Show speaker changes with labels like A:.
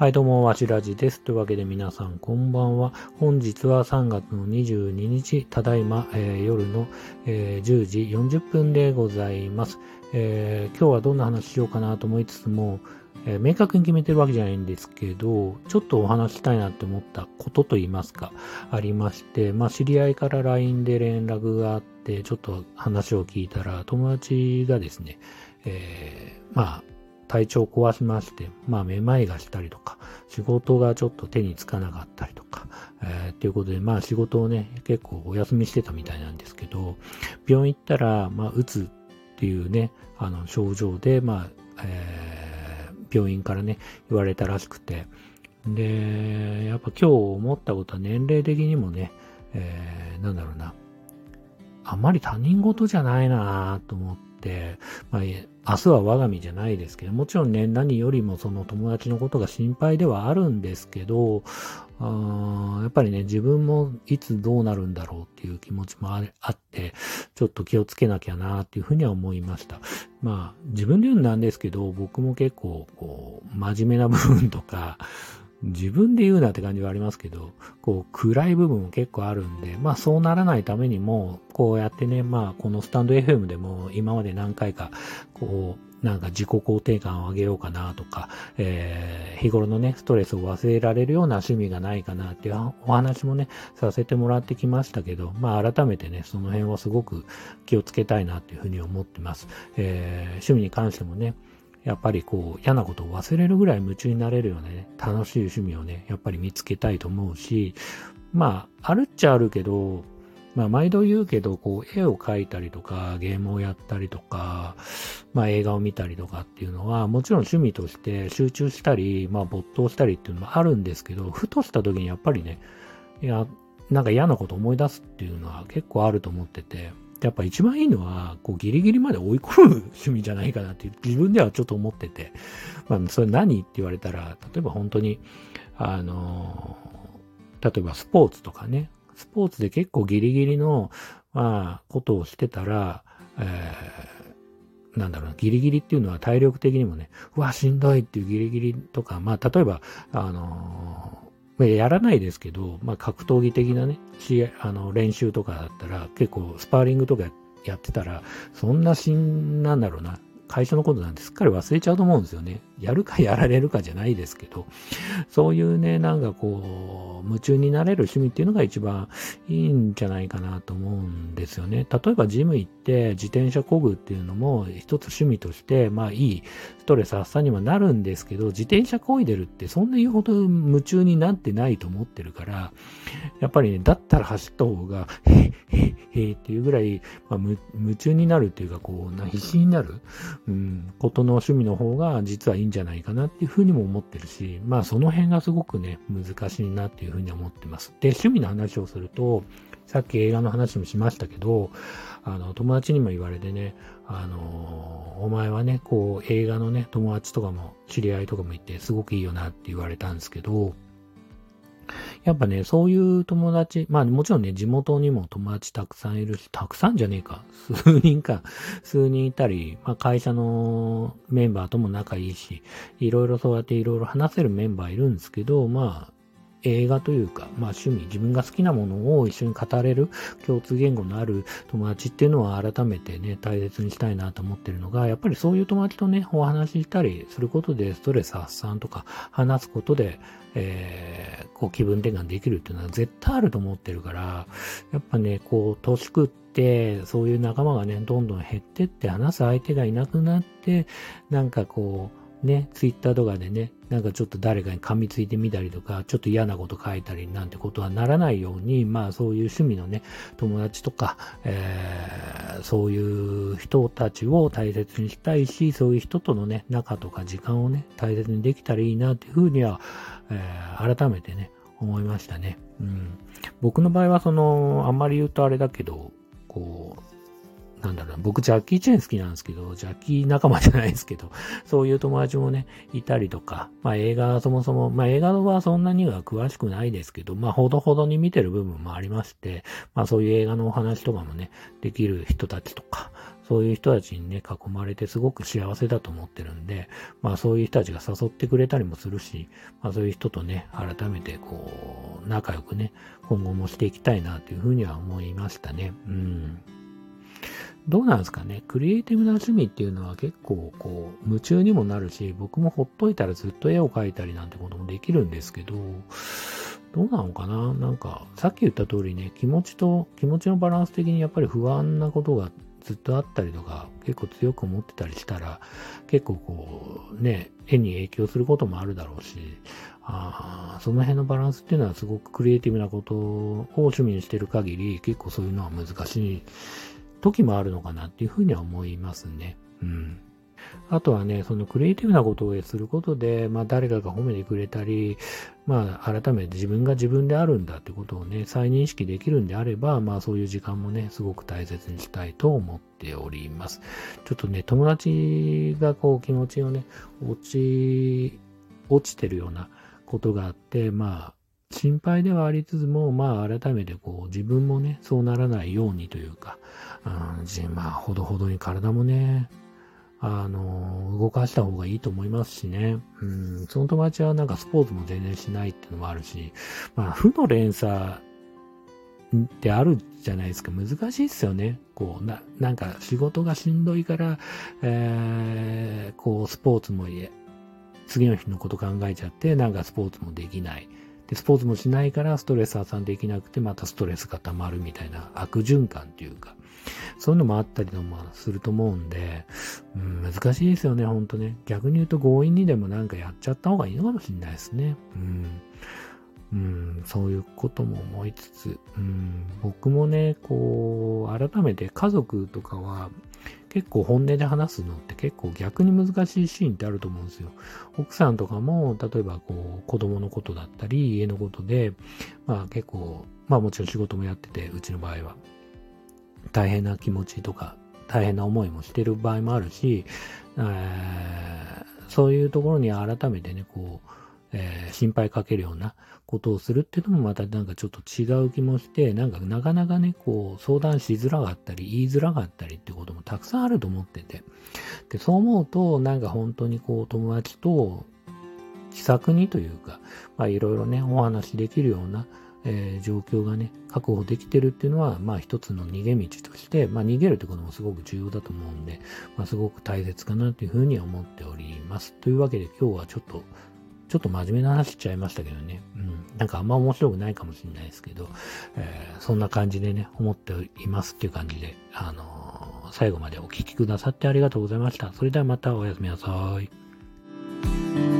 A: はい、どうも、わしらじです。というわけで皆さん、こんばんは。本日は3月の22日、ただいま、えー、夜の、えー、10時40分でございます、えー、今日はどんな話しようかなと思いつつも、え明確に決めてるわけじゃないんですけど、ちょっとお話したいなって思ったことと言いますか、ありまして、まあ、知り合いから LINE で連絡があって、ちょっと話を聞いたら、友達がですね、えまあ、体調を壊しまして、まあ、めまいがしたりとか、仕事がちょっと手につかなかったりとか、えー、っていうことで、まあ、仕事をね、結構お休みしてたみたいなんですけど、病院行ったら、まあ、うつっていうね、あの、症状で、まあ、えー、病院からね、言われたらしくて、で、やっぱ今日思ったことは年齢的にもね、えー、なんだろうな、あんまり他人事じゃないなと思って、まあ、明日は我が身じゃないですけど、もちろんね、何よりもその友達のことが心配ではあるんですけど、あやっぱりね、自分もいつどうなるんだろうっていう気持ちもあって、ちょっと気をつけなきゃなっていうふうには思いました。まあ、自分で言うんなんですけど、僕も結構、こう、真面目な部分とか、自分で言うなって感じはありますけど、こう、暗い部分も結構あるんで、まあそうならないためにも、こうやってね、まあこのスタンド FM でも今まで何回か、こう、なんか自己肯定感を上げようかなとか、えー、日頃のね、ストレスを忘れられるような趣味がないかなっていうお話もね、させてもらってきましたけど、まあ改めてね、その辺はすごく気をつけたいなっていうふうに思ってます。えー、趣味に関してもね、やっぱりこう嫌なことを忘れるぐらい夢中になれるようなね、楽しい趣味をね、やっぱり見つけたいと思うし、まあ、あるっちゃあるけど、まあ、毎度言うけど、こう、絵を描いたりとか、ゲームをやったりとか、まあ、映画を見たりとかっていうのは、もちろん趣味として集中したり、まあ、没頭したりっていうのもあるんですけど、ふとした時にやっぱりね、いや、なんか嫌なこと思い出すっていうのは結構あると思ってて、やっぱ一番いいのは、こうギリギリまで追い込む趣味じゃないかなって自分ではちょっと思ってて、まあそれ何って言われたら、例えば本当に、あの、例えばスポーツとかね、スポーツで結構ギリギリの、まあ、ことをしてたら、えー、なんだろうな、ギリギリっていうのは体力的にもね、うわ、しんどいっていうギリギリとか、まあ、例えば、あのやらないですけど、まあ、格闘技的なね、あの練習とかだったら、結構スパーリングとかやってたら、そんなしん、なんだろうな、会社のことなんてすっかり忘れちゃうと思うんですよね。やるかやられるかじゃないですけど、そういうね、なんかこう、夢中になれる趣味っていうのが一番いいんじゃないかなと思うんですよね。例えばジム行って自転車漕ぐっていうのも一つ趣味として、まあいいストレス発散にはなるんですけど、自転車漕いでるってそんな言うほど夢中になってないと思ってるから、やっぱりね、だったら走った方が、へへへっていうぐらい、まあ、夢中になるっていうか、こう、必死になる。うん、ことの趣味の方が実はいいんじゃないかなっていうふうにも思ってるし、まあその辺がすごくね、難しいなっていうふうに思ってます。で、趣味の話をすると、さっき映画の話もしましたけど、あの、友達にも言われてね、あの、お前はね、こう、映画のね、友達とかも、知り合いとかもいて、すごくいいよなって言われたんですけど、やっぱね、そういう友達、まあもちろんね、地元にも友達たくさんいるし、たくさんじゃねえか、数人か、数人いたり、まあ会社のメンバーとも仲いいし、いろいろそうやっていろいろ話せるメンバーいるんですけど、まあ、映画というか、まあ趣味、自分が好きなものを一緒に語れる共通言語のある友達っていうのは改めてね、大切にしたいなと思ってるのが、やっぱりそういう友達とね、お話ししたりすることでストレス発散とか話すことで、えー、こう気分転換できるっていうのは絶対あると思ってるから、やっぱね、こう、年食って、そういう仲間がね、どんどん減ってって話す相手がいなくなって、なんかこう、ね、ツイッターとかでね、なんかちょっと誰かに噛みついてみたりとか、ちょっと嫌なこと書いたりなんてことはならないように、まあそういう趣味のね、友達とか、えー、そういう人たちを大切にしたいし、そういう人とのね、仲とか時間をね、大切にできたらいいなっていうふうには、えー、改めてね、思いましたね。うん。僕の場合はその、あんまり言うとあれだけど、こう、なんだろうな、僕ジャッキー・チェン好きなんですけど、ジャッキー仲間じゃないですけど、そういう友達もね、いたりとか、まあ映画そもそも、まあ映画はそんなには詳しくないですけど、まあほどほどに見てる部分もありまして、まあそういう映画のお話とかもね、できる人たちとか、そういう人たちにね、囲まれてすごく幸せだと思ってるんで、まあそういう人たちが誘ってくれたりもするし、まあそういう人とね、改めてこう、仲良くね、今後もしていきたいなというふうには思いましたね。うん。どうなんですかね？クリエイティブな趣味っていうのは結構こう、夢中にもなるし、僕もほっといたらずっと絵を描いたりなんてこともできるんですけど、どうなのかな？なんか、さっき言った通りね、気持ちと、気持ちのバランス的にやっぱり不安なことがずっとあったりとか、結構強く思ってたりしたら、結構こう、ね、絵に影響することもあるだろうし、あその辺のバランスっていうのはすごくクリエイティブなことを趣味にしてる限り、結構そういうのは難しい時もあるのかなっていうふうには思いますね。うん。あとはね、そのクリエイティブなことをすることで、まあ誰かが褒めてくれたり、まあ改めて自分が自分であるんだってことをね、再認識できるんであれば、まあそういう時間もね、すごく大切にしたいと思っております。ちょっとね、友達がこう気持ちをね、落ち、落ちてるようなことがあって、まあ心配ではありつつも、まあ改めてこう自分もね、そうならないようにというか、うん、まあほどほどに体もね、あの、動かした方がいいと思いますしね。うん、その友達はなんかスポーツも全然しないっていうのもあるし、まあ負の連鎖ってあるじゃないですか。難しいっすよね。こう、な、なんか仕事がしんどいから、えー、こうスポーツも次の日のこと考えちゃって、なんかスポーツもできない。で、スポーツもしないからストレス発散できなくて、またストレスが溜まるみたいな悪循環っていうか、そういうのもあったりもすると思うんで、うん、難しいですよね、ほんとね。逆に言うと強引にでもなんかやっちゃった方がいいのかもしれないですね。うん。うん、そういうことも思いつつ、うん、僕もね、こう、改めて家族とかは、結構本音で話すのって結構逆に難しいシーンってあると思うんですよ。奥さんとかも、例えばこう、子供のことだったり、家のことで、まあ結構、まあもちろん仕事もやってて、うちの場合は、大変な気持ちとか、大変な思いもしてる場合もあるし、えー、そういうところに改めてね、こう、えー、心配かけるようなことをするっていうのもまたなんかちょっと違う気もして、なんかなかなかね、こう相談しづらかったり、言いづらかったりってこともたくさんあると思ってて。で、そう思うと、なんか本当にこう友達と気さくにというか、まあいろいろね、お話しできるような、えー、状況がね、確保できてるっていうのは、まあ一つの逃げ道として、まあ逃げるってこともすごく重要だと思うんで、まあすごく大切かなというふうに思っております。というわけで今日はちょっとちょっと真面目な話しちゃいましたけどね。うん。なんかあんま面白くないかもしれないですけど、えー、そんな感じでね、思っていますっていう感じで、あのー、最後までお聴きくださってありがとうございました。それではまたおやすみなさい。